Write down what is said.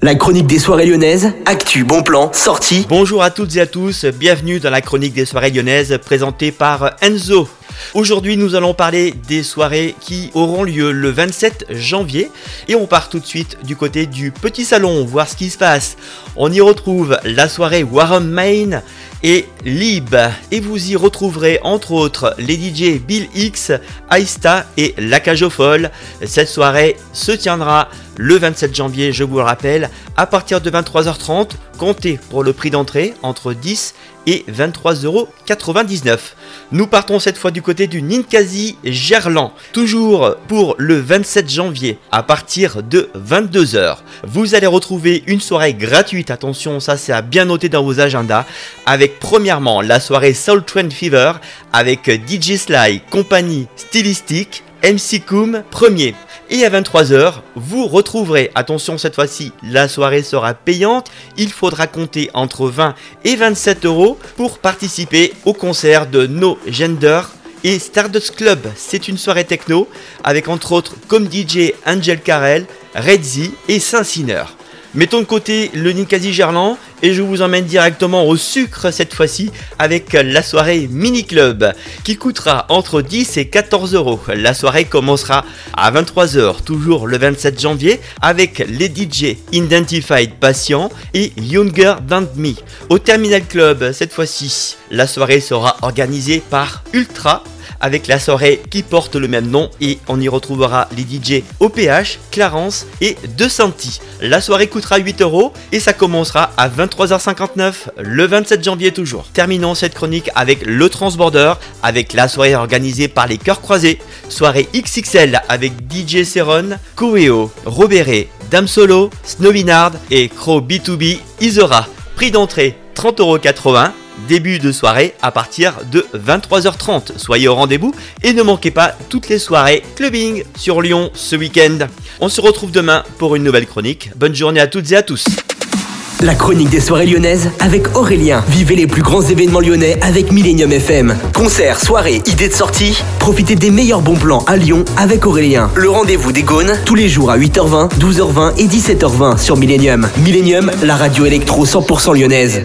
La chronique des soirées lyonnaises, actu, bon plan, sortie. Bonjour à toutes et à tous, bienvenue dans la chronique des soirées lyonnaises présentée par Enzo. Aujourd'hui, nous allons parler des soirées qui auront lieu le 27 janvier. Et on part tout de suite du côté du petit salon, voir ce qui se passe. On y retrouve la soirée Warren Main et Lib. Et vous y retrouverez entre autres les DJ Bill X, Aista et La Cage Cette soirée se tiendra le 27 janvier, je vous le rappelle, à partir de 23h30, comptez pour le prix d'entrée entre 10 et 23,99€. Nous partons cette fois du côté du Ninkasi Gerland, toujours pour le 27 janvier à partir de 22h. Vous allez retrouver une soirée gratuite, attention, ça c'est à bien noter dans vos agendas, avec premièrement la soirée Soul Trend Fever avec DJ Sly, compagnie stylistique, MC Koum premier. Et à 23h, vous retrouverez, attention cette fois-ci, la soirée sera payante, il faudra compter entre 20 et 27 euros pour participer au concert de No Gender et Stardust Club. C'est une soirée techno avec entre autres comme DJ Angel Carrel, Redzi et Saint-Sinner. Mettons de côté le Ninkasi Gerland et je vous emmène directement au sucre cette fois-ci avec la soirée Mini Club qui coûtera entre 10 et 14 euros. La soirée commencera à 23h, toujours le 27 janvier, avec les DJ Identified Patient et Younger Than Me. Au Terminal Club, cette fois-ci, la soirée sera organisée par Ultra avec la soirée qui porte le même nom et on y retrouvera les DJ OPH, Clarence et De Santi. La soirée coûtera 8 euros et ça commencera à 23h59 le 27 janvier toujours. Terminons cette chronique avec le Transborder avec la soirée organisée par les Cœurs Croisés. Soirée XXL avec DJ Seron, Coeo, Robéré, Dame Solo, Snowinard et Crow B2B Isora. Prix d'entrée 30,80€ début de soirée à partir de 23h30. Soyez au rendez-vous et ne manquez pas toutes les soirées clubbing sur Lyon ce week-end. On se retrouve demain pour une nouvelle chronique. Bonne journée à toutes et à tous. La chronique des soirées lyonnaises avec Aurélien. Vivez les plus grands événements lyonnais avec Millennium FM. Concerts, soirées, idées de sortie. Profitez des meilleurs bons plans à Lyon avec Aurélien. Le rendez-vous des Gaunes tous les jours à 8h20, 12h20 et 17h20 sur Millennium. Millennium, la radio électro 100% lyonnaise.